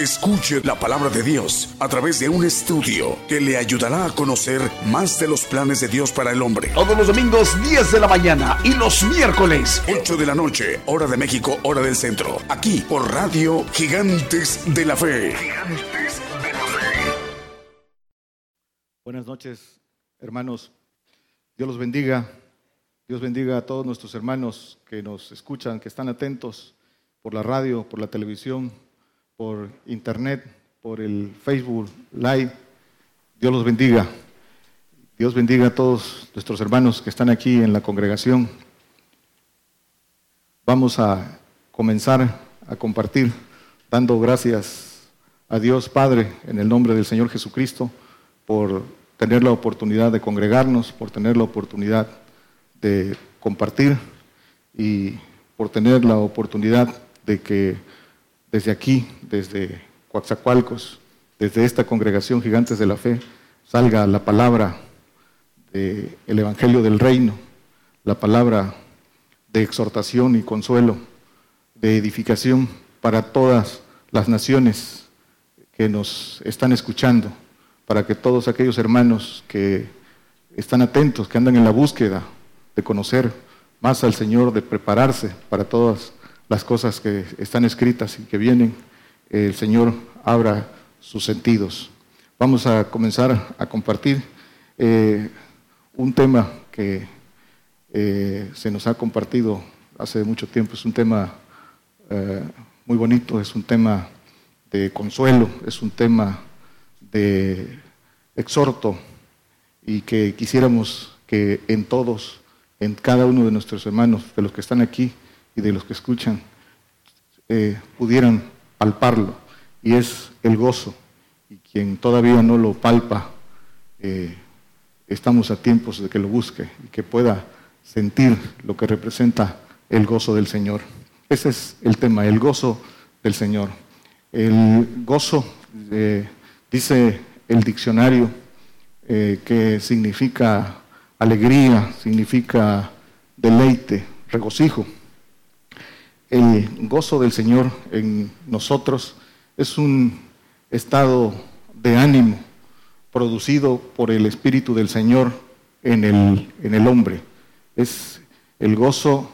Escuche la palabra de Dios a través de un estudio que le ayudará a conocer más de los planes de Dios para el hombre. Todos los domingos 10 de la mañana y los miércoles 8 de la noche, hora de México, hora del centro. Aquí por Radio Gigantes de la Fe. Gigantes de la Fe. Buenas noches, hermanos. Dios los bendiga. Dios bendiga a todos nuestros hermanos que nos escuchan, que están atentos por la radio, por la televisión por internet, por el Facebook Live. Dios los bendiga. Dios bendiga a todos nuestros hermanos que están aquí en la congregación. Vamos a comenzar a compartir dando gracias a Dios Padre en el nombre del Señor Jesucristo por tener la oportunidad de congregarnos, por tener la oportunidad de compartir y por tener la oportunidad de que desde aquí, desde Coaxacualcos, desde esta congregación Gigantes de la Fe, salga la palabra del Evangelio del Reino, la palabra de exhortación y consuelo, de edificación para todas las naciones que nos están escuchando, para que todos aquellos hermanos que están atentos, que andan en la búsqueda de conocer más al Señor, de prepararse para todas las cosas que están escritas y que vienen, el Señor abra sus sentidos. Vamos a comenzar a compartir eh, un tema que eh, se nos ha compartido hace mucho tiempo. Es un tema eh, muy bonito, es un tema de consuelo, es un tema de exhorto y que quisiéramos que en todos, en cada uno de nuestros hermanos, de los que están aquí, de los que escuchan eh, pudieran palparlo, y es el gozo. Y quien todavía no lo palpa, eh, estamos a tiempos de que lo busque y que pueda sentir lo que representa el gozo del Señor. Ese es el tema, el gozo del Señor. El gozo, eh, dice el diccionario, que significa alegría, significa deleite, regocijo el gozo del Señor en nosotros es un estado de ánimo producido por el Espíritu del Señor en el, en el hombre. Es el gozo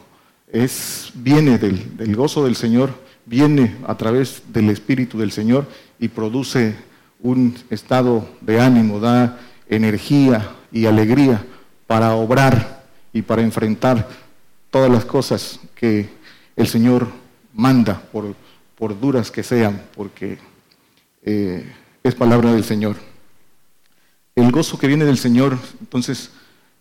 es, viene del, del gozo del Señor, viene a través del Espíritu del Señor y produce un estado de ánimo, da energía y alegría para obrar y para enfrentar todas las cosas que el Señor manda, por, por duras que sean, porque eh, es palabra del Señor. El gozo que viene del Señor, entonces,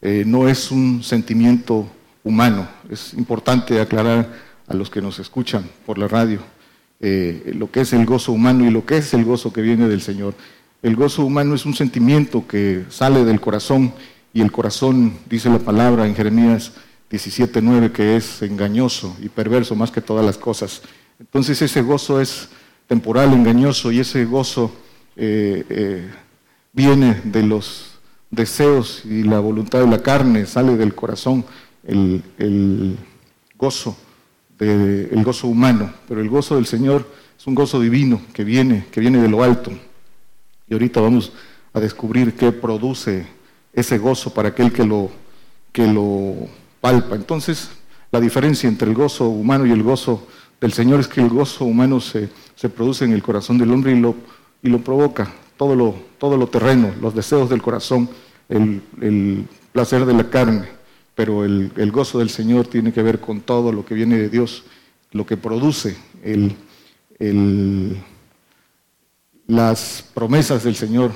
eh, no es un sentimiento humano. Es importante aclarar a los que nos escuchan por la radio eh, lo que es el gozo humano y lo que es el gozo que viene del Señor. El gozo humano es un sentimiento que sale del corazón y el corazón, dice la palabra en Jeremías 17.9, que es engañoso y perverso más que todas las cosas. Entonces ese gozo es temporal, engañoso, y ese gozo eh, eh, viene de los deseos y la voluntad de la carne, sale del corazón el, gozo, el gozo humano, pero el gozo del Señor es un gozo divino que viene, que viene de lo alto. Y ahorita vamos a descubrir qué produce ese gozo para aquel que lo, que lo entonces, la diferencia entre el gozo humano y el gozo del Señor es que el gozo humano se, produce en el corazón del hombre y lo, y lo provoca, todo lo, todo lo terreno, los deseos del corazón, el, placer de la carne, pero el, gozo del Señor tiene que ver con todo lo que viene de Dios, lo que produce las promesas del Señor.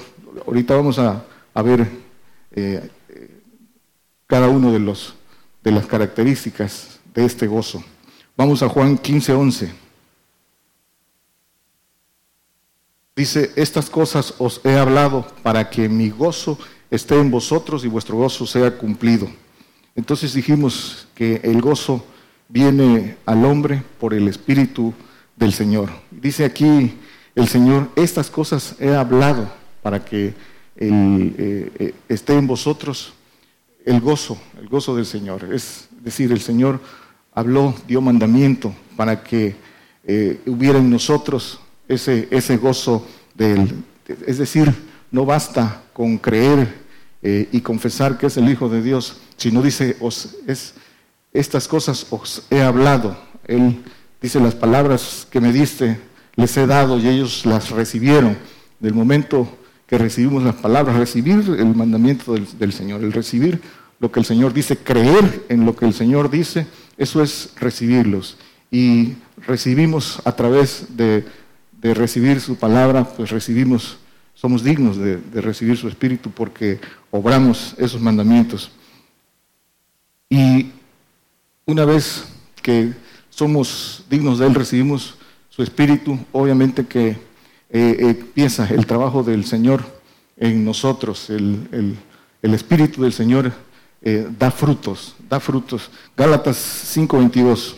Ahorita vamos a, ver eh, cada uno de los de las características de este gozo. Vamos a Juan 15, 11. Dice, estas cosas os he hablado para que mi gozo esté en vosotros y vuestro gozo sea cumplido. Entonces dijimos que el gozo viene al hombre por el Espíritu del Señor. Dice aquí el Señor, estas cosas he hablado para que eh, eh, esté en vosotros el gozo, el gozo del Señor. Es decir, el Señor habló, dio mandamiento para que eh, hubiera en nosotros ese, ese gozo del... Es decir, no basta con creer y confesar que es el Hijo de Dios, sino dice, es, estas cosas os he hablado. Él dice, las palabras que me diste les he dado y ellos las recibieron. Del momento que recibimos las palabras, recibir el mandamiento del, Señor, el recibir lo que el Señor dice, creer en lo que el Señor dice, eso es recibirlos. Y recibimos a través de, recibir su palabra, pues recibimos, somos dignos de, de recibir su espíritu porque obramos esos mandamientos. Y una vez que somos dignos de Él, recibimos su espíritu, obviamente que eh, empieza el trabajo del Señor en nosotros. El, espíritu del Señor eh, da frutos, da frutos. Gálatas 5:22.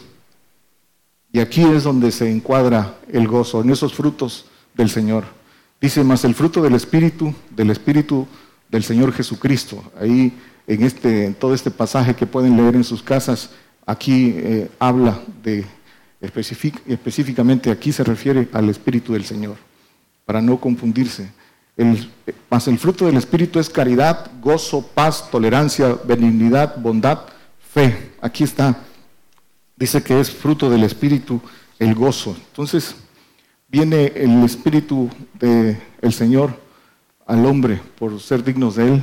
Y aquí es donde se encuadra el gozo, en esos frutos del Señor. Dice más el fruto del Espíritu, del Espíritu del Señor Jesucristo. Ahí en, este, en todo este pasaje que pueden leer en sus casas, aquí eh, habla de, específicamente aquí se refiere al Espíritu del Señor para no confundirse. El, más el fruto del Espíritu es caridad, gozo, paz, tolerancia, benignidad, bondad, fe. Aquí está. Dice que es fruto del Espíritu el gozo. Entonces viene el Espíritu del Señor al hombre por ser dignos de Él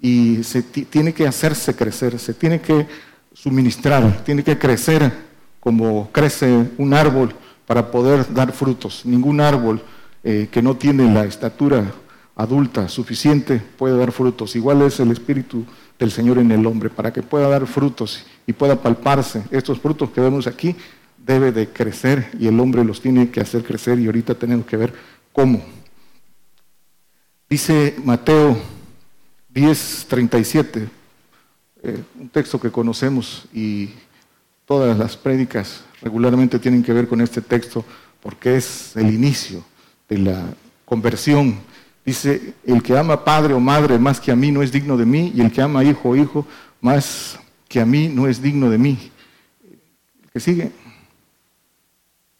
y se tiene que hacerse crecer, se tiene que suministrar, tiene que crecer como crece un árbol para poder dar frutos. Ningún árbol eh, que no tiene la estatura adulta suficiente puede dar frutos. Igual es el Espíritu del Señor en el hombre. Para que pueda dar frutos y pueda palparse estos frutos que vemos aquí, debe de crecer y el hombre los tiene que hacer crecer y ahorita tenemos que ver cómo. Dice Mateo 10:37, eh, un texto que conocemos y todas las prédicas regularmente tienen que ver con este texto porque es el inicio de la conversión. Dice, el que ama padre o madre más que a mí no es digno de mí, y el que ama hijo o hijo más que a mí no es digno de mí. El que sigue.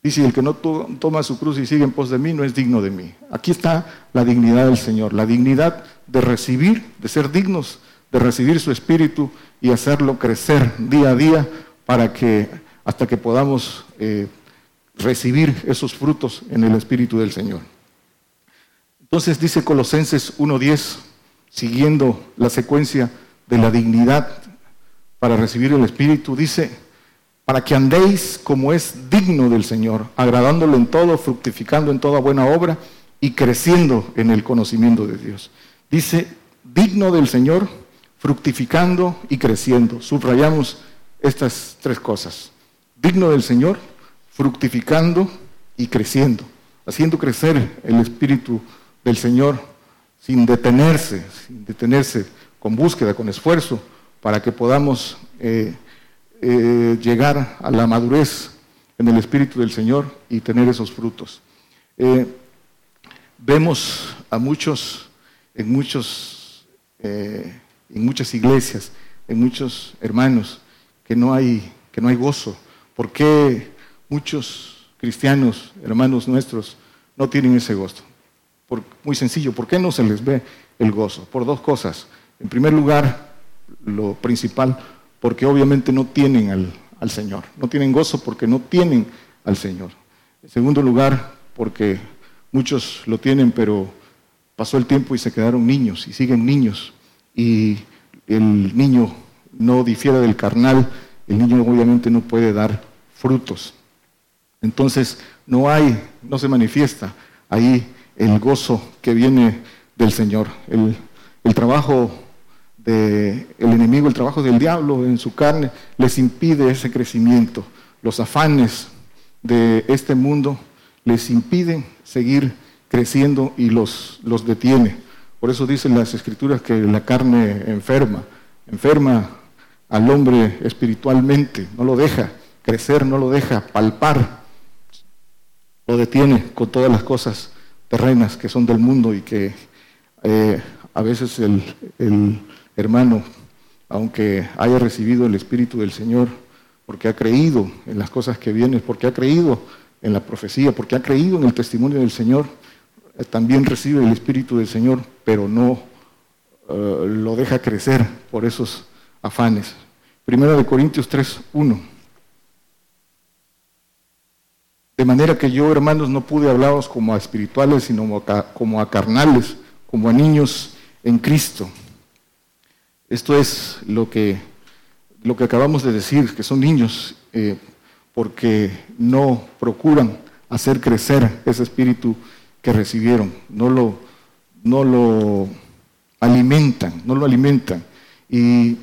Dice, el que no toma su cruz y sigue en pos de mí no es digno de mí. Aquí está la dignidad del Señor, la dignidad de recibir, de ser dignos, de recibir su espíritu y hacerlo crecer día a día para que hasta que podamos eh, recibir esos frutos en el Espíritu del Señor. Entonces dice Colosenses 1.10, siguiendo la secuencia de la dignidad para recibir el Espíritu, dice, para que andéis como es digno del Señor, agradándolo en todo, fructificando en toda buena obra y creciendo en el conocimiento de Dios. Dice, digno del Señor, fructificando y creciendo. Subrayamos estas tres cosas. Digno del Señor, fructificando y creciendo, haciendo crecer el Espíritu del Señor sin detenerse, sin detenerse, con búsqueda, con esfuerzo, para que podamos eh, eh, llegar a la madurez en el Espíritu del Señor y tener esos frutos. Eh, vemos a muchos, en muchos, en muchas iglesias, en muchos hermanos, que no hay, que no hay gozo. ¿Por qué muchos cristianos, hermanos nuestros, no tienen ese gozo. Por, muy sencillo, ¿por qué no se les ve el gozo? Por dos cosas. En primer lugar, lo principal, porque obviamente no tienen al, al Señor. No tienen gozo porque no tienen al Señor. En segundo lugar, porque muchos lo tienen, pero pasó el tiempo y se quedaron niños y siguen niños. Y el niño no difiere del carnal, el niño obviamente no puede dar frutos. Entonces no hay, no se manifiesta ahí el gozo que viene del Señor. El, trabajo del enemigo, el trabajo del diablo en su carne les impide ese crecimiento. Los afanes de este mundo les impiden seguir creciendo y los, los detiene. Por eso dicen las escrituras que la carne enferma, enferma al hombre espiritualmente, no lo deja crecer, no lo deja palpar, lo detiene con todas las cosas terrenas que son del mundo y que eh, a veces el, el hermano, aunque haya recibido el Espíritu del Señor, porque ha creído en las cosas que vienen, porque ha creído en la profecía, porque ha creído en el testimonio del Señor, eh, también recibe el Espíritu del Señor, pero no eh, lo deja crecer por esos afanes. Primera de Corintios 3, 1. De manera que yo, hermanos, no pude hablaros como a espirituales, sino como a carnales, como a niños en Cristo. Esto es lo que, lo que acabamos de decir, que son niños eh, porque no procuran hacer crecer ese espíritu que recibieron, no lo, no lo alimentan, no lo alimentan. ¿Y,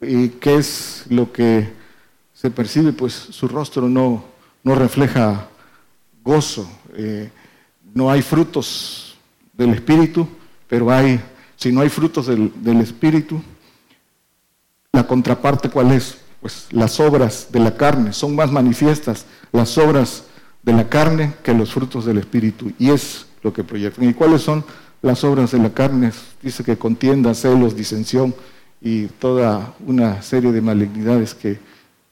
qué es lo que se percibe? Pues su rostro no, no refleja gozo, eh, no hay frutos del espíritu, pero hay, si no hay frutos del, del espíritu, la contraparte cuál es? Pues las obras de la carne son más manifiestas, las obras de la carne que los frutos del Espíritu. Y es lo que proyectan. ¿Y cuáles son las obras de la carne? Dice que contienda, celos, disensión y toda una serie de malignidades que,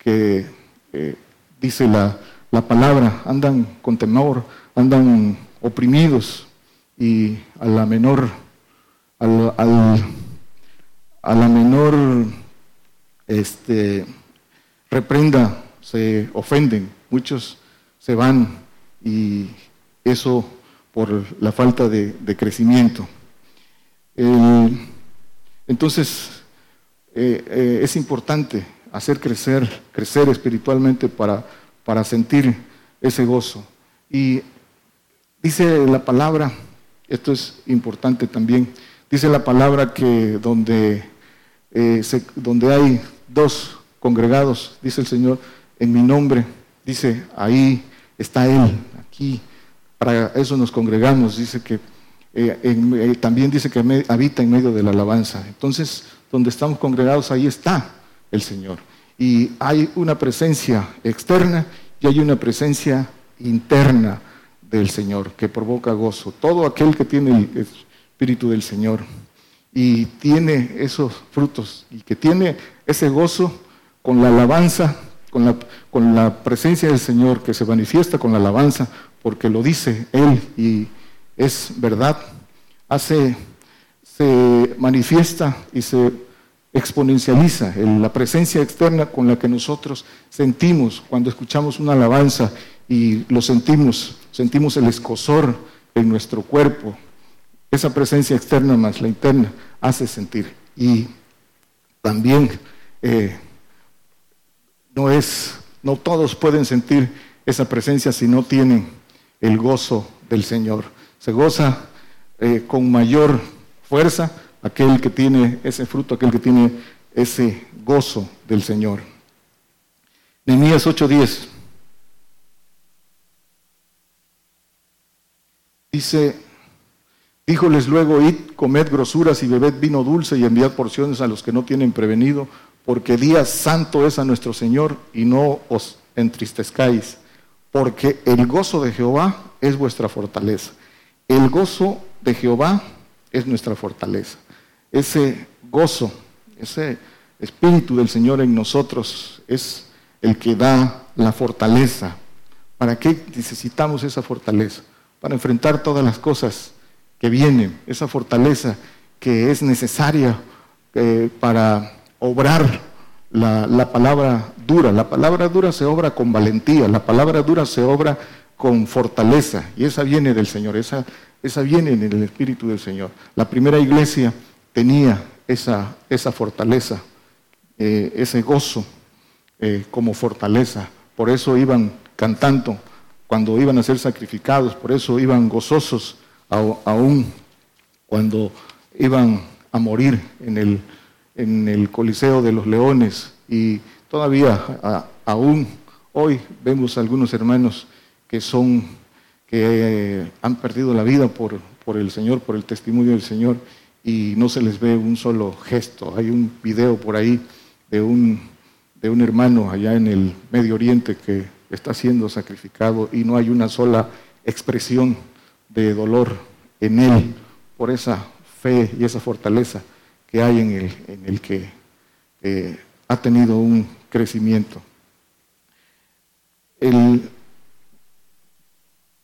eh, dice la, palabra. Andan con temor, andan oprimidos y a la menor, al, a la menor este, reprenda, se ofenden. Muchos se van y eso por la falta de, crecimiento. entonces, eh, eh, es importante hacer crecer, crecer espiritualmente para, para sentir ese gozo. Y dice la palabra, esto es importante también, dice la palabra que donde, eh, donde hay dos congregados, dice el Señor, en mi nombre, dice ahí está Él aquí. Para eso nos congregamos, dice que eh, eh, también dice que habita en medio de la alabanza. Entonces, donde estamos congregados, ahí está el Señor. Y hay una presencia externa y hay una presencia interna del Señor que provoca gozo. Todo aquel que tiene el Espíritu del Señor y tiene esos frutos y que tiene ese gozo con la alabanza con la, con la presencia del Señor que se manifiesta con la alabanza, porque lo dice Él y es verdad, hace, se manifiesta y se exponencializa en la presencia externa con la que nosotros sentimos cuando escuchamos una alabanza y lo sentimos, sentimos el escosor en nuestro cuerpo. Esa presencia externa más la interna hace sentir. Y también eh, no es, no todos pueden sentir esa presencia si no tienen el gozo del Señor. Se goza eh, con mayor fuerza aquel que tiene ese fruto, aquel que tiene ese gozo del Señor. Nehemías 8:10 dice, díjoles luego, id, comed grosuras y bebed vino dulce y enviad porciones a los que no tienen prevenido, porque día santo es a nuestro Señor y no os entristezcáis, porque el gozo de Jehová es vuestra fortaleza. El gozo de Jehová es nuestra fortaleza. Ese gozo, ese espíritu del Señor en nosotros es el que da la fortaleza. ¿Para qué necesitamos esa fortaleza? Para enfrentar todas las cosas que vienen, esa fortaleza que es necesaria eh, para obrar la, palabra dura. La palabra dura se obra con valentía, la palabra dura se obra con fortaleza y esa viene del Señor, esa, esa viene en el Espíritu del Señor. La primera iglesia tenía esa, esa fortaleza, eh, ese gozo eh, como fortaleza. Por eso iban cantando cuando iban a ser sacrificados, por eso iban gozosos aún cuando iban a morir en el, en el Coliseo de los Leones y todavía aún hoy vemos algunos hermanos que son que han perdido la vida por, por el Señor, por el testimonio del Señor, y no se les ve un solo gesto. Hay un video por ahí de un, de un hermano allá en el Medio Oriente que está siendo sacrificado y no hay una sola expresión de dolor en él por esa fe y esa fortaleza que hay en el, en el que eh, ha tenido un crecimiento. El,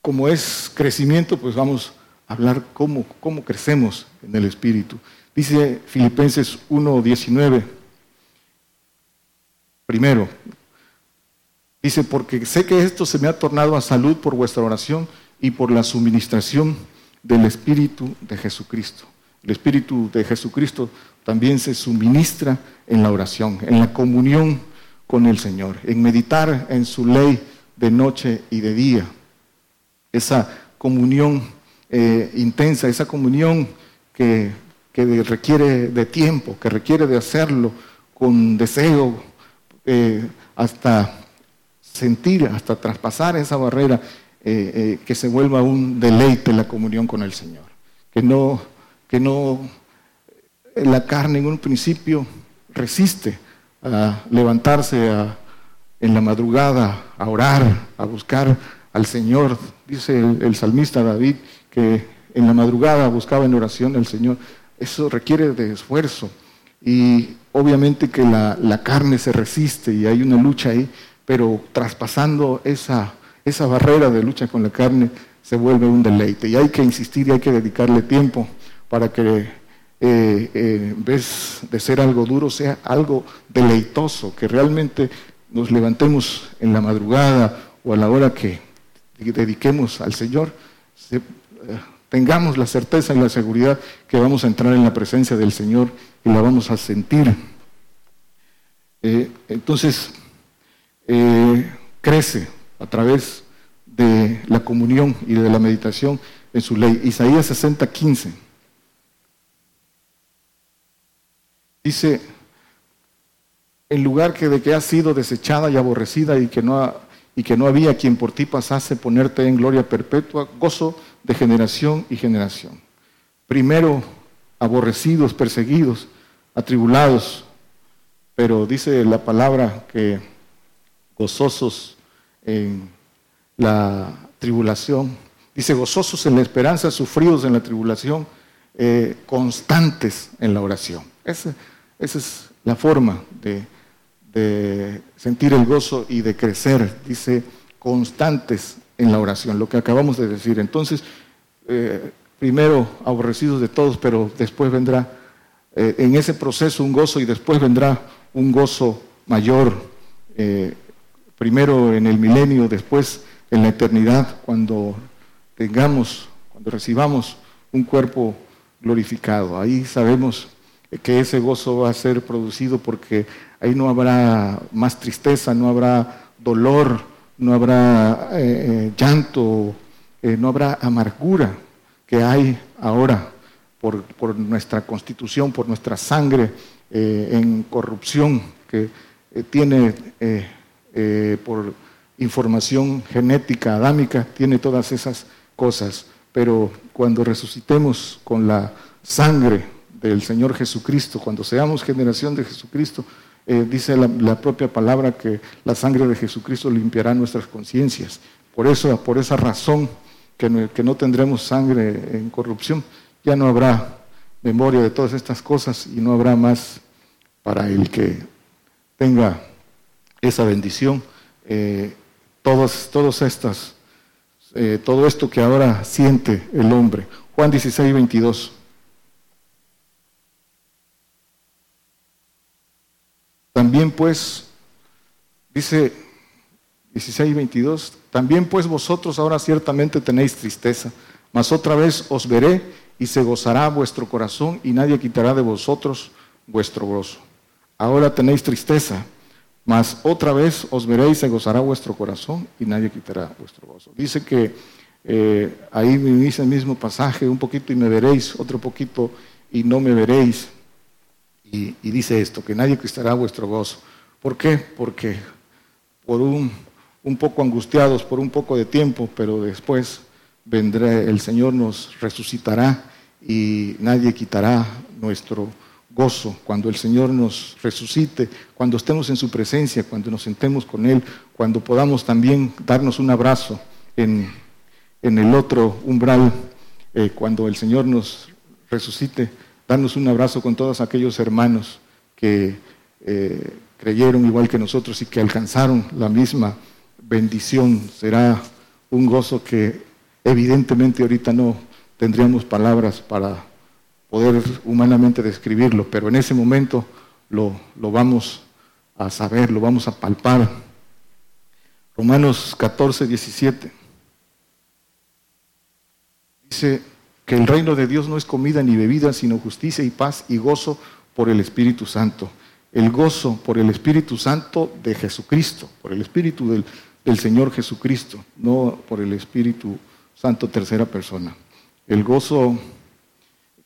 como es crecimiento, pues vamos hablar cómo, cómo crecemos en el Espíritu. Dice Filipenses 1.19, primero, dice, porque sé que esto se me ha tornado a salud por vuestra oración y por la suministración del Espíritu de Jesucristo. El Espíritu de Jesucristo también se suministra en la oración, en la comunión con el Señor, en meditar en su ley de noche y de día. Esa comunión eh, intensa, esa comunión que, requiere de tiempo, que requiere de hacerlo con deseo, eh, hasta sentir, hasta traspasar esa barrera, eh, que se vuelva un deleite la comunión con el Señor. Que no, que no la carne en un principio resiste a levantarse en la madrugada, a orar, a buscar al Señor. Dice el, salmista David que en la madrugada buscaba en oración al Señor. Eso requiere de esfuerzo. Y obviamente que la, la, carne se resiste y hay una lucha ahí, pero traspasando esa, esa barrera de lucha con la carne se vuelve un deleite. Y hay que insistir y hay que dedicarle tiempo para que eh, eh, en vez de ser algo duro, sea algo deleitoso, que realmente nos levantemos en la madrugada o a la hora que dediquemos al Señor, eh, tengamos la certeza y la seguridad que vamos a entrar en la presencia del Señor y la vamos a sentir. entonces, crece a través de la comunión y de la meditación en su ley. Isaías 60, 15. Dice, en lugar que de que has sido desechada y aborrecida y que no, y que no había quien por ti pasase ponerte en gloria perpetua, gozo de generación y generación. Primero aborrecidos, perseguidos, atribulados, pero dice la palabra que gozosos en la tribulación, dice gozosos en la esperanza, sufridos en la tribulación, eh, constantes en la oración. Esa es la forma de, sentir el gozo y de crecer, dice, constantes en la oración, lo que acabamos de decir. Entonces, eh, primero aborrecidos de todos, pero después vendrá eh, en ese proceso un gozo y después vendrá un gozo mayor, eh, primero en el milenio, después en la eternidad, cuando tengamos, cuando recibamos un cuerpo glorificado. Ahí sabemos que ese gozo va a ser producido porque ahí no habrá más tristeza, no habrá dolor, no habrá eh, eh, llanto, eh, no habrá amargura que hay ahora por, nuestra constitución, por nuestra sangre en corrupción que tiene por información genética, adámica, tiene todas esas cosas. Pero cuando resucitemos con la sangre del Señor Jesucristo, cuando seamos generación de Jesucristo, eh, dice la, propia palabra que la sangre de Jesucristo limpiará nuestras conciencias. Por eso, por esa razón que no, que no tendremos sangre en corrupción, ya no habrá memoria de todas estas cosas y no habrá más para el que tenga esa bendición. Eh, todas estas, eh, todo esto que ahora siente el hombre. Juan 16, 22. También pues, dice 16 y 22, también pues vosotros ahora ciertamente tenéis tristeza, mas otra vez os veré y se gozará vuestro corazón y nadie quitará de vosotros vuestro gozo. Ahora tenéis tristeza, mas otra vez os veré y se gozará vuestro corazón y nadie quitará vuestro gozo. Dice que eh, ahí me dice el mismo pasaje, un poquito y me veréis, otro poquito y no me veréis. Y, dice esto, que nadie cristará vuestro gozo. ¿Por qué? Porque por un, un poco angustiados, por un poco de tiempo, pero después vendrá, el Señor nos resucitará y nadie quitará nuestro gozo cuando el Señor nos resucite, cuando estemos en su presencia, cuando nos sentemos con Él, cuando podamos también darnos un abrazo en, el otro umbral, eh, cuando el Señor nos resucite, darnos un abrazo con todos aquellos hermanos que eh, creyeron igual que nosotros y que alcanzaron la misma bendición. Será un gozo que evidentemente ahorita no tendríamos palabras para poder humanamente describirlo, pero en ese momento lo, lo vamos a saber, lo vamos a palpar. Romanos 14, 17. Dice que el reino de Dios no es comida ni bebida, sino justicia y paz y gozo por el Espíritu Santo. El gozo por el Espíritu Santo de Jesucristo, por el Espíritu del, Señor Jesucristo, no por el Espíritu Santo tercera persona. El gozo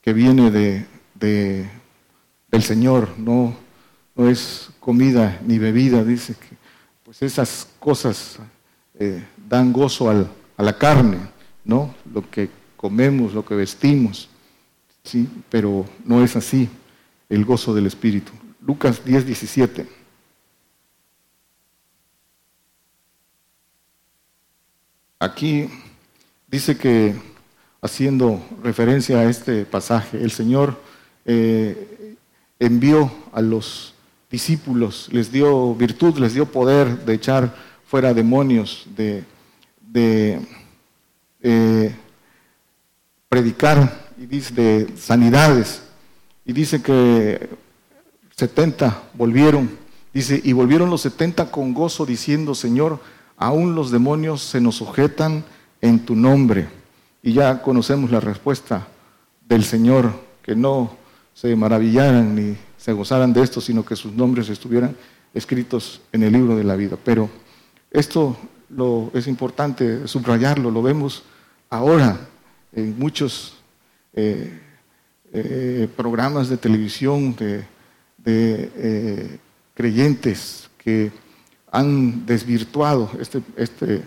que viene de, del Señor no, no es comida ni bebida, dice que pues esas cosas eh, dan gozo a la carne, ¿no? Lo que comemos, lo que vestimos, ¿sí? Pero no es así el gozo del Espíritu. Lucas 10, 17. Aquí dice que haciendo referencia a este pasaje, el Señor eh, envió a los discípulos, les dio virtud, les dio poder de echar fuera demonios, de, eh, predicar y dice de sanidades. Y dice que 70 volvieron, dice, y volvieron los 70 con gozo diciendo, Señor, aún los demonios se nos sujetan en tu nombre. Y ya conocemos la respuesta del Señor, que no se maravillaran ni se gozaran de esto, sino que sus nombres estuvieran escritos en el libro de la vida. Pero esto lo, es importante subrayarlo, lo vemos ahora en muchos eh, eh, programas de televisión de, eh, creyentes que han desvirtuado este, este,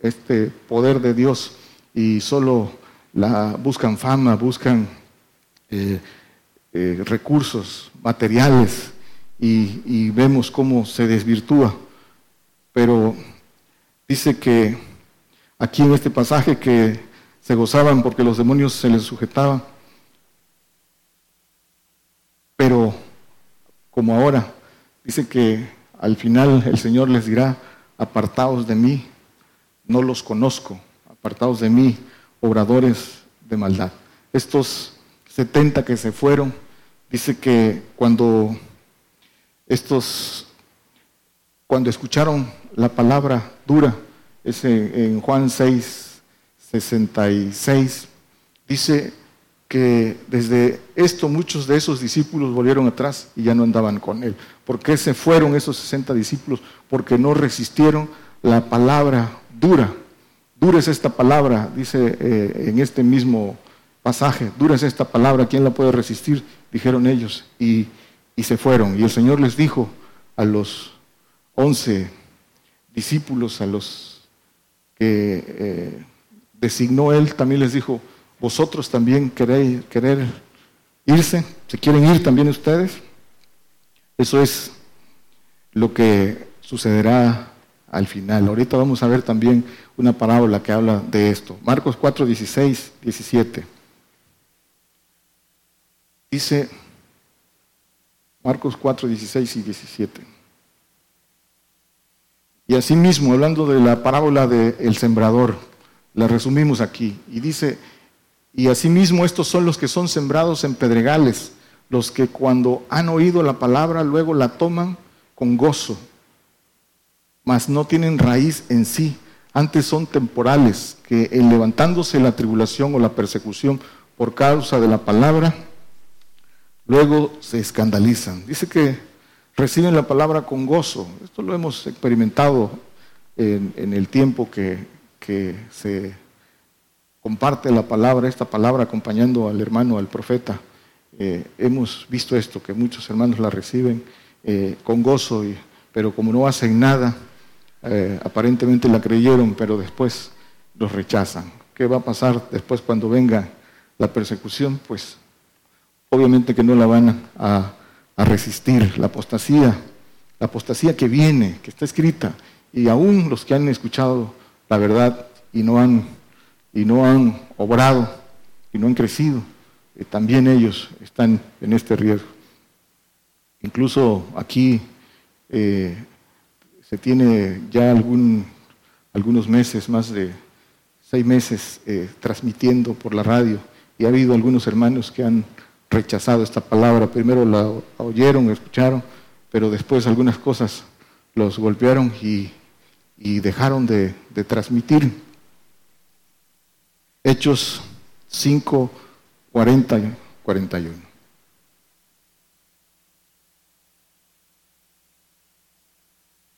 este poder de Dios y solo la, buscan fama, buscan recursos materiales y, vemos cómo se desvirtúa. Pero dice que aquí en este pasaje que se gozaban porque los demonios se les sujetaban, pero como ahora, dice que al final el Señor les dirá, apartaos de mí, no los conozco apartados de mí, obradores de maldad. Estos 70 que se fueron, dice que cuando estos, cuando escucharon la palabra dura, es en Juan 6, 66, dice que desde esto muchos de esos discípulos volvieron atrás y ya no andaban con él. ¿Por qué se fueron esos 60 discípulos? Porque no resistieron la palabra dura Dura es esta palabra, dice eh, en este mismo pasaje, dura es esta palabra, ¿quién la puede resistir? Dijeron ellos y, se fueron. Y el Señor les dijo a los once discípulos, a los que eh, designó Él, también les dijo, vosotros también queréis querer irse, se quieren ir también ustedes. Eso es lo que sucederá al final. Ahorita vamos a ver también una parábola que habla de esto. Marcos 4, 16, 17. Dice Marcos 4, 16 y 17. Y asimismo, hablando de la parábola del sembrador, la resumimos aquí. Y dice, y asimismo estos son los que son sembrados en pedregales, los que cuando han oído la palabra luego la toman con gozo mas no tienen raíz en sí. Antes son temporales, que en levantándose la tribulación o la persecución por causa de la palabra, luego se escandalizan. Dice que reciben la palabra con gozo. Esto lo hemos experimentado en, el tiempo que, se comparte la palabra, esta palabra acompañando al hermano, al profeta. Eh, hemos visto esto, que muchos hermanos la reciben eh, con gozo, pero como no hacen nada, eh, aparentemente la creyeron, pero después los rechazan. qué va a pasar después cuando venga la persecución, pues obviamente que no la van a, a resistir. La apostasía, la apostasía que viene, que está escrita, y aún los que han escuchado la verdad y no han, y no han obrado y no han crecido, eh, también ellos están en este riesgo. Incluso aquí eh, se tiene ya algún, algunos meses, más de seis meses, eh, transmitiendo por la radio y ha habido algunos hermanos que han rechazado esta palabra. Primero la oyeron, escucharon, pero después algunas cosas los golpearon y, dejaron de, de transmitir. Hechos 5, 40 y 41.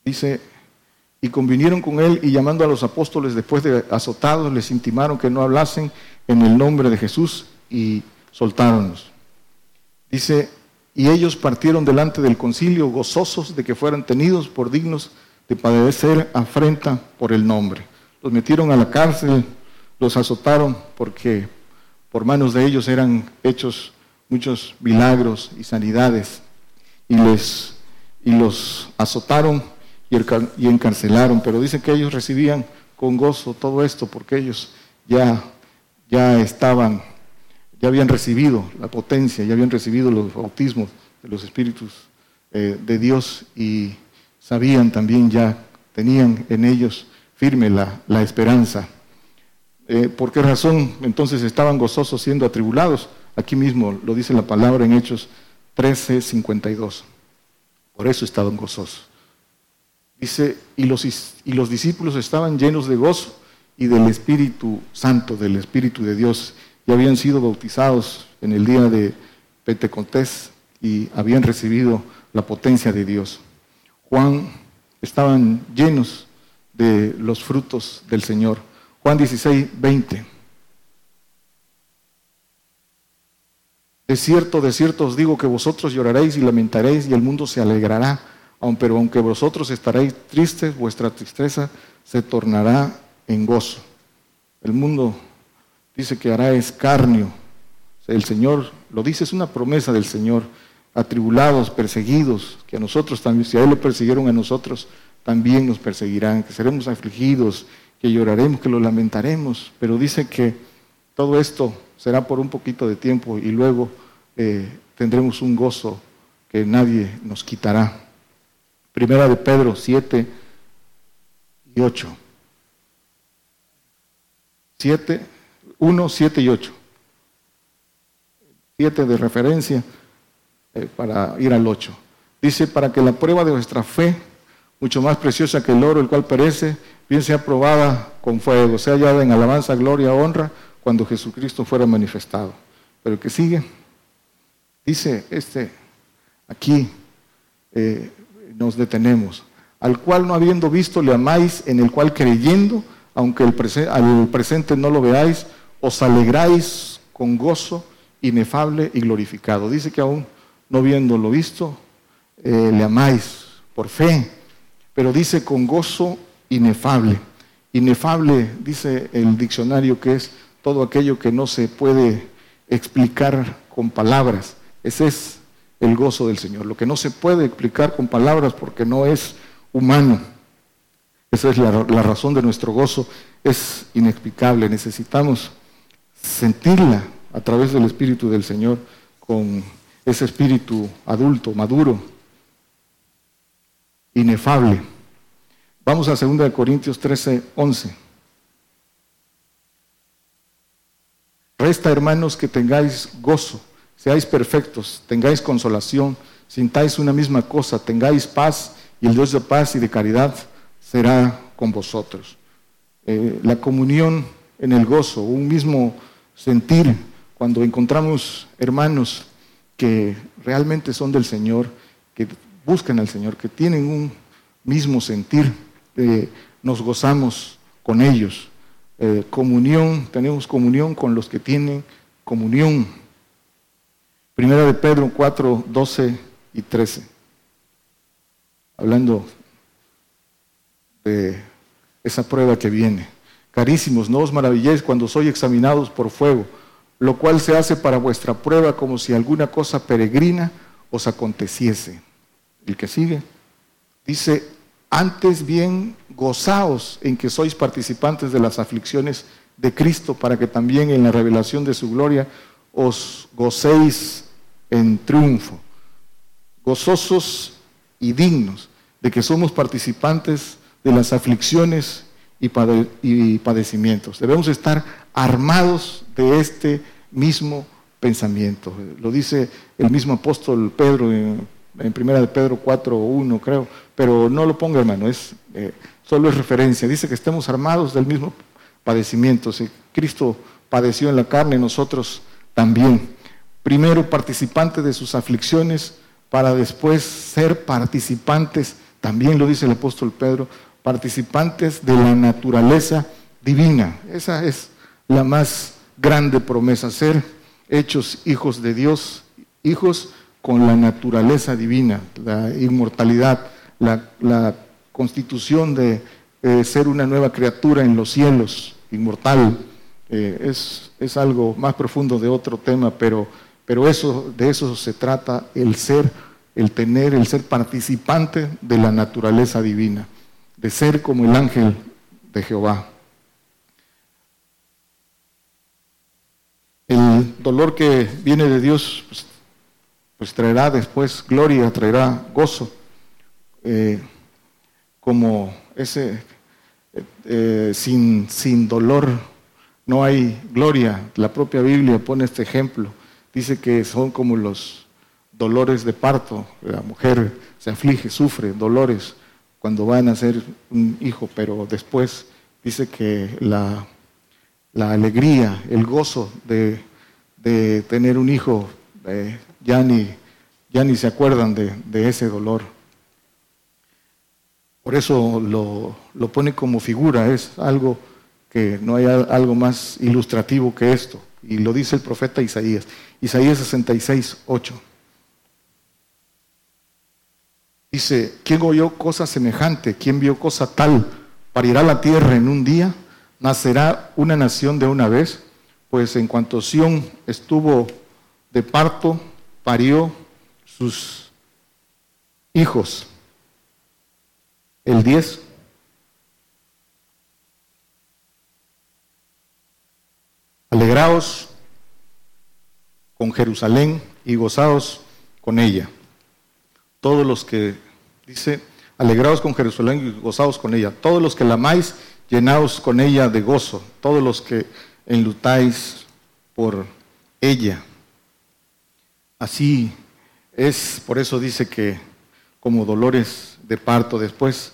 Dice, y convinieron con él y llamando a los apóstoles después de azotados, les intimaron que no hablasen en el nombre de Jesús y soltáronlos. Dice, y ellos partieron delante del concilio gozosos de que fueran tenidos por dignos de padecer afrenta por el nombre. Los metieron a la cárcel, los azotaron porque por manos de ellos eran hechos muchos milagros y sanidades y, les, y los azotaron y, encarcelaron, pero dice que ellos recibían con gozo todo esto porque ellos ya, ya estaban, ya habían recibido la potencia, ya habían recibido los bautismos de los espíritus eh, de Dios y sabían también ya, tenían en ellos firme la, esperanza. Eh, ¿Por qué razón entonces estaban gozosos siendo atribulados? Aquí mismo lo dice la palabra en Hechos 13, 52. Por eso estaban gozosos. Dice, y los, y los discípulos estaban llenos de gozo y del Espíritu Santo, del Espíritu de Dios, y habían sido bautizados en el día de Pentecostés y habían recibido la potencia de Dios. Juan estaban llenos de los frutos del Señor. Juan 16, 20. De cierto, de cierto os digo que vosotros lloraréis y lamentaréis y el mundo se alegrará, pero aunque vosotros estaréis tristes, vuestra tristeza se tornará en gozo. El mundo dice que hará escarnio. El Señor lo dice, es una promesa del Señor. Atribulados, perseguidos, que a nosotros también, si a Él lo persiguieron a nosotros, también nos perseguirán, que seremos afligidos que lloraremos, que lo lamentaremos, pero dice que todo esto será por un poquito de tiempo y luego eh, tendremos un gozo que nadie nos quitará. Primera de Pedro 7 y 8. 7, 1, 7 y 8. 7 de referencia eh, para ir al 8. Dice, para que la prueba de vuestra fe, mucho más preciosa que el oro, el cual perece, bien sea probada con fuego, sea hallada en alabanza, gloria, honra, cuando Jesucristo fuera manifestado. Pero que sigue, dice este, aquí eh, nos detenemos, al cual no habiendo visto le amáis, en el cual creyendo, aunque el al presente no lo veáis, os alegráis con gozo inefable y glorificado. Dice que aún no viéndolo visto, eh, le amáis por fe, pero dice con gozo inefable. Inefable, dice el diccionario, que es todo aquello que no se puede explicar con palabras. Ese es el gozo del Señor. Lo que no se puede explicar con palabras porque no es humano. Esa es la razón de nuestro gozo. Es inexplicable. Necesitamos sentirla a través del Espíritu del Señor con ese espíritu adulto, maduro, inefable. Vamos a 2 Corintios 13, 11. Resta, hermanos, que tengáis gozo, seáis perfectos, tengáis consolación, sintáis una misma cosa, tengáis paz, y el Dios de paz y de caridad será con vosotros. Eh, la comunión en el gozo, un mismo sentir, cuando encontramos hermanos que realmente son del Señor, que buscan al Señor, que tienen un mismo sentir, eh, nos gozamos con ellos. Eh, comunión, tenemos comunión con los que tienen comunión. Primera de Pedro 4, 12 y 13. Hablando de esa prueba que viene. Carísimos, no os maravilléis cuando sois examinados por fuego, lo cual se hace para vuestra prueba como si alguna cosa peregrina os aconteciese. El que sigue dice, antes bien gozaos en que sois participantes de las aflicciones de Cristo, para que también en la revelación de su gloria os gocéis en triunfo. Gozosos y dignos de que somos participantes de las aflicciones y, padecimientos. Debemos estar armados de este mismo pensamiento. Lo dice el mismo apóstol Pedro en, primera de Pedro 4, 1, creo, pero no lo ponga hermano, es, eh, solo es referencia. Dice que estemos armados del mismo padecimiento. Si Cristo padeció en la carne, nosotros también. Primero participante de sus aflicciones para después ser participantes, también lo dice el apóstol Pedro, participantes de la naturaleza divina. Esa es la más grande promesa, ser hechos hijos de Dios, hijos con la naturaleza divina, la inmortalidad, la, constitución de eh, ser una nueva criatura en los cielos, inmortal. Eh, es, es, algo más profundo de otro tema, pero, pero eso, de eso se trata, el ser, el tener, el ser participante de la naturaleza divina de ser como el ángel de Jehová. El dolor que viene de Dios pues, pues traerá después gloria, traerá gozo, eh, como ese eh, sin, sin dolor no hay gloria. La propia Biblia pone este ejemplo. Dice que son como los dolores de parto. La mujer se aflige, sufre dolores cuando van a ser un hijo, pero después dice que la, alegría, el gozo de, tener un hijo, eh, ya, ni, ya ni se acuerdan de, ese dolor. Por eso lo, lo, pone como figura, es algo que no hay algo más ilustrativo que esto. Y lo dice el profeta Isaías. Isaías 66, 8. Dice, ¿quién oyó cosa semejante? ¿Quién vio cosa tal? ¿Parirá la tierra en un día? ¿Nacerá una nación de una vez? Pues en cuanto Sión estuvo de parto, parió sus hijos. El 10. Alegraos con Jerusalén y gozaos con ella todos los que, dice, alegraos con Jerusalén y gozaos con ella, todos los que la amáis, llenaos con ella de gozo, todos los que enlutáis por ella. Así es, por eso dice que como dolores de parto después,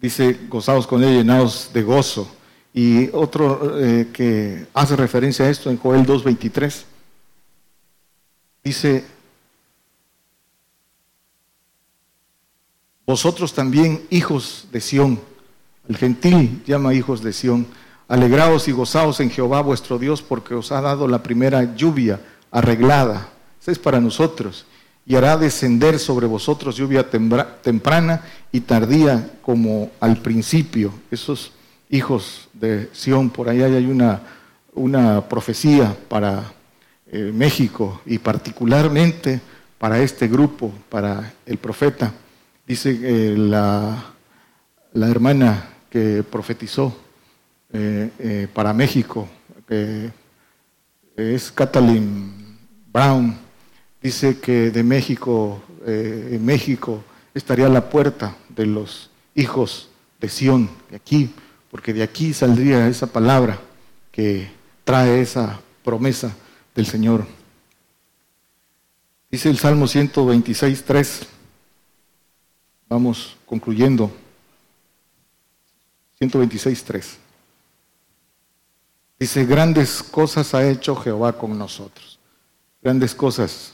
dice, gozaos con ella, llenaos de gozo. Y otro eh, que hace referencia a esto en Joel 2.23, dice, Vosotros también, hijos de Sión, el gentil llama hijos de Sión, alegraos y gozaos en Jehová vuestro Dios, porque os ha dado la primera lluvia arreglada. Esa es para nosotros. Y hará descender sobre vosotros lluvia temprana y tardía como al principio. Esos hijos de Sión, por ahí hay una, una profecía para eh, México y particularmente para este grupo, para el profeta. Dice eh, la, la, hermana que profetizó eh, eh, para México, que es Kathleen Brown, dice que de México, en México estaría la puerta de los hijos de Sión, de aquí, porque de aquí saldría esa palabra que trae esa promesa del Señor. Dice el Salmo 126, 3. Vamos concluyendo. 126.3. Dice, grandes cosas ha hecho Jehová con nosotros. Grandes cosas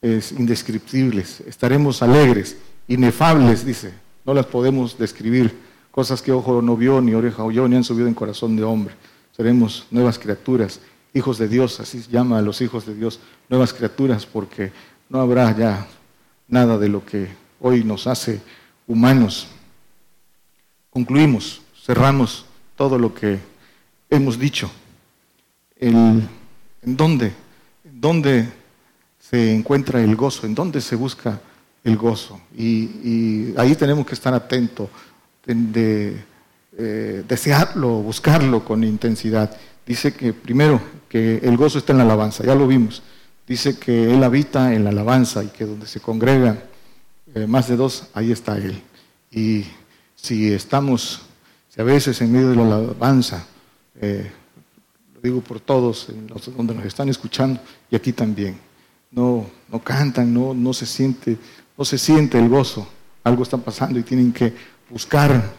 es indescriptibles. Estaremos alegres, inefables, dice. No las podemos describir. Cosas que ojo no vio, ni oreja oyó, ni han subido en corazón de hombre. Seremos nuevas criaturas, hijos de Dios, así llama a los hijos de Dios, nuevas criaturas, porque no habrá ya nada de lo que hoy nos hace humanos. Concluimos, cerramos todo lo que hemos dicho, en dónde, en dónde se encuentra el gozo, en dónde se busca el gozo. Y, ahí tenemos que estar atentos, de, eh, desearlo, buscarlo con intensidad. Dice que primero que el gozo está en la alabanza, ya lo vimos. Dice que Él habita en la alabanza y que donde se congregan eh, más de dos, ahí está Él. Y si estamos, si a veces en medio de la alabanza, eh, lo digo por todos, donde nos están escuchando y aquí también, no, no cantan, no, no, se siente, no se siente el gozo, algo está pasando y tienen que buscar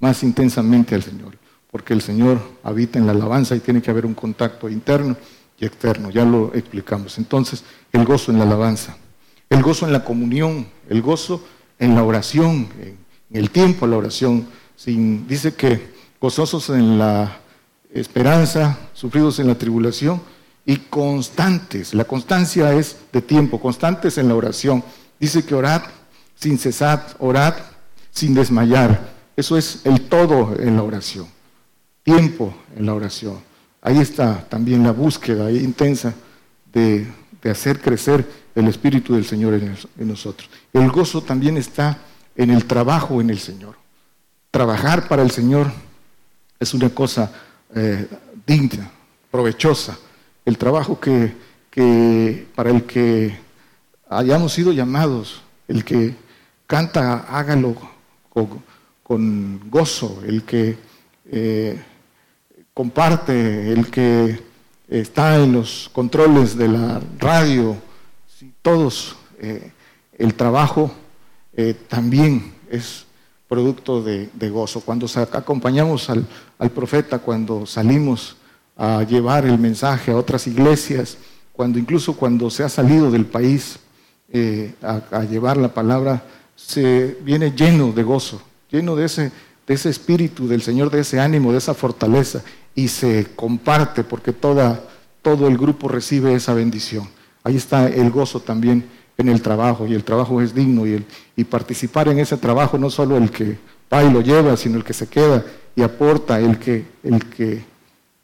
más intensamente al Señor, porque el Señor habita en la alabanza y tiene que haber un contacto interno y externo, ya lo explicamos. Entonces, el gozo en la alabanza, el gozo en la comunión, el gozo en la oración, en, el tiempo la oración. Sin, dice que gozosos en la esperanza, sufridos en la tribulación y constantes. La constancia es de tiempo, constantes en la oración. Dice que orad sin cesar, orad sin desmayar. Eso es el todo en la oración. Tiempo en la oración. Ahí está también la búsqueda intensa de, hacer crecer el Espíritu del Señor en, nosotros. El gozo también está en el trabajo en el Señor. Trabajar para el Señor es una cosa eh, digna, provechosa. El trabajo que, para el que hayamos sido llamados, el que canta, hágalo con, gozo, el que eh, comparte, el que está en los controles de la radio, todos, eh, el trabajo eh, también es producto de, gozo. Cuando acompañamos al, profeta, cuando salimos a llevar el mensaje a otras iglesias, cuando incluso cuando se ha salido del país eh, a, llevar la palabra, se viene lleno de gozo, lleno de ese, de ese espíritu del Señor, de ese ánimo, de esa fortaleza y se comparte porque toda, todo el grupo recibe esa bendición. Ahí está el gozo también en el trabajo y el trabajo es digno y, el, y participar en ese trabajo no solo el que va y lo lleva, sino el que se queda y aporta, el que,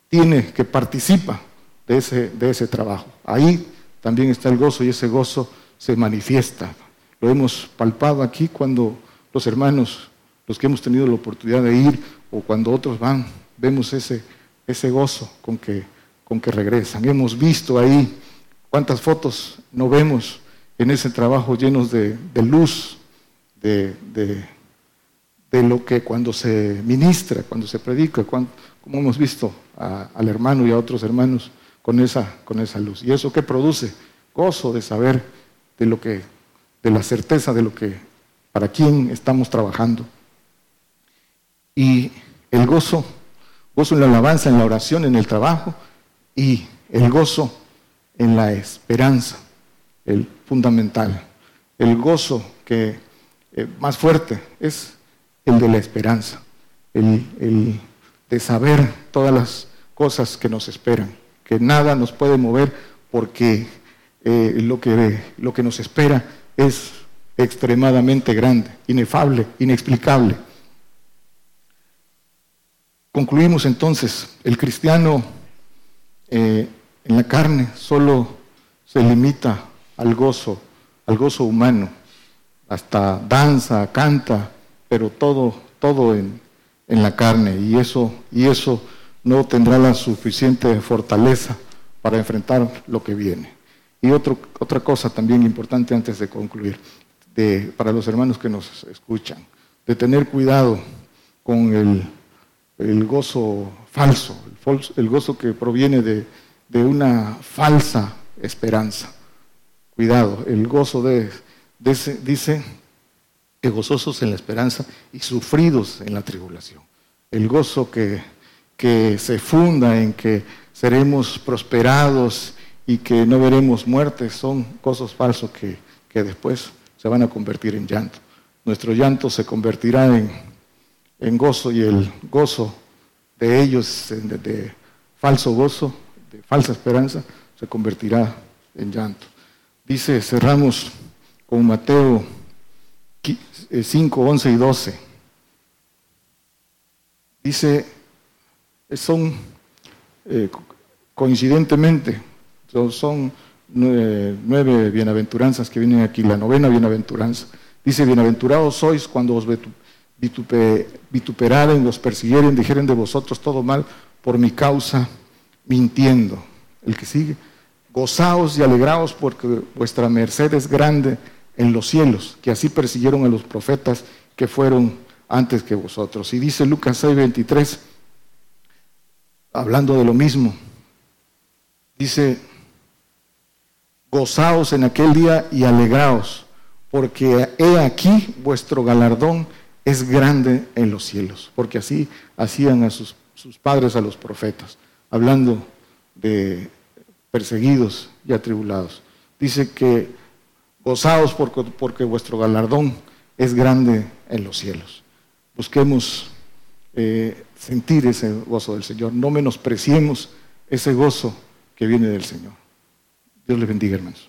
tiene, que participa de ese, de ese trabajo. Ahí también está el gozo y ese gozo se manifiesta. Lo hemos palpado aquí cuando los hermanos, los que hemos tenido la oportunidad de ir o cuando otros van, vemos ese, ese gozo con que, con que regresan. Hemos visto ahí cuántas fotos no vemos en ese trabajo llenos de, luz, de, lo que cuando se ministra, cuando se predica, como hemos visto al hermano y a otros hermanos con esa, con esa luz. ¿Y eso qué produce? Gozo de saber de lo que, de la certeza de lo que, para quién estamos trabajando. Y el gozo Gozo en la alabanza, en la oración, en el trabajo y el gozo en la esperanza, el fundamental. El gozo que eh, más fuerte es el de la esperanza, el, de saber todas las cosas que nos esperan, que nada nos puede mover porque eh, lo, que, lo que nos espera es extremadamente grande, inefable, inexplicable. Concluimos entonces, el cristiano eh, en la carne solo se limita al gozo, al gozo humano, hasta danza, canta, pero todo, todo en, la carne, y eso, y eso no tendrá la suficiente fortaleza para enfrentar lo que viene. Y otra cosa también importante antes de concluir, para los hermanos que nos escuchan, de tener cuidado con el el gozo falso, el, gozo que proviene de, una falsa esperanza. Cuidado, el gozo de, dice que gozosos en la esperanza y sufridos en la tribulación. El gozo que, que se funda en que seremos prosperados y que no veremos muertes son gozos falsos que, que después se van a convertir en llanto. Nuestro llanto se convertirá en, en gozo y el gozo de ellos, de, falso gozo, de falsa esperanza, se convertirá en llanto. Dice, cerramos con Mateo 5, 11 y 12. Dice, son eh, coincidentemente, son nueve, bienaventuranzas que vienen aquí, la novena bienaventuranza. Dice, bienaventurados sois cuando os vituperaren, os persiguieren, dijeren de vosotros todo mal por mi causa, mintiendo. El que sigue, gozaos y alegraos porque vuestra merced es grande en los cielos, que así persiguieron a los profetas que fueron antes que vosotros. Y dice Lucas 6:23, hablando de lo mismo, dice, gozaos en aquel día y alegraos, porque he aquí vuestro galardón es grande en los cielos, porque así hacían a sus padres, a los profetas, hablando de perseguidos y atribulados. Dice que gozaos porque, vuestro galardón es grande en los cielos. Busquemos eh, sentir ese gozo del Señor, no menospreciemos ese gozo que viene del Señor. Dios les bendiga, hermanos.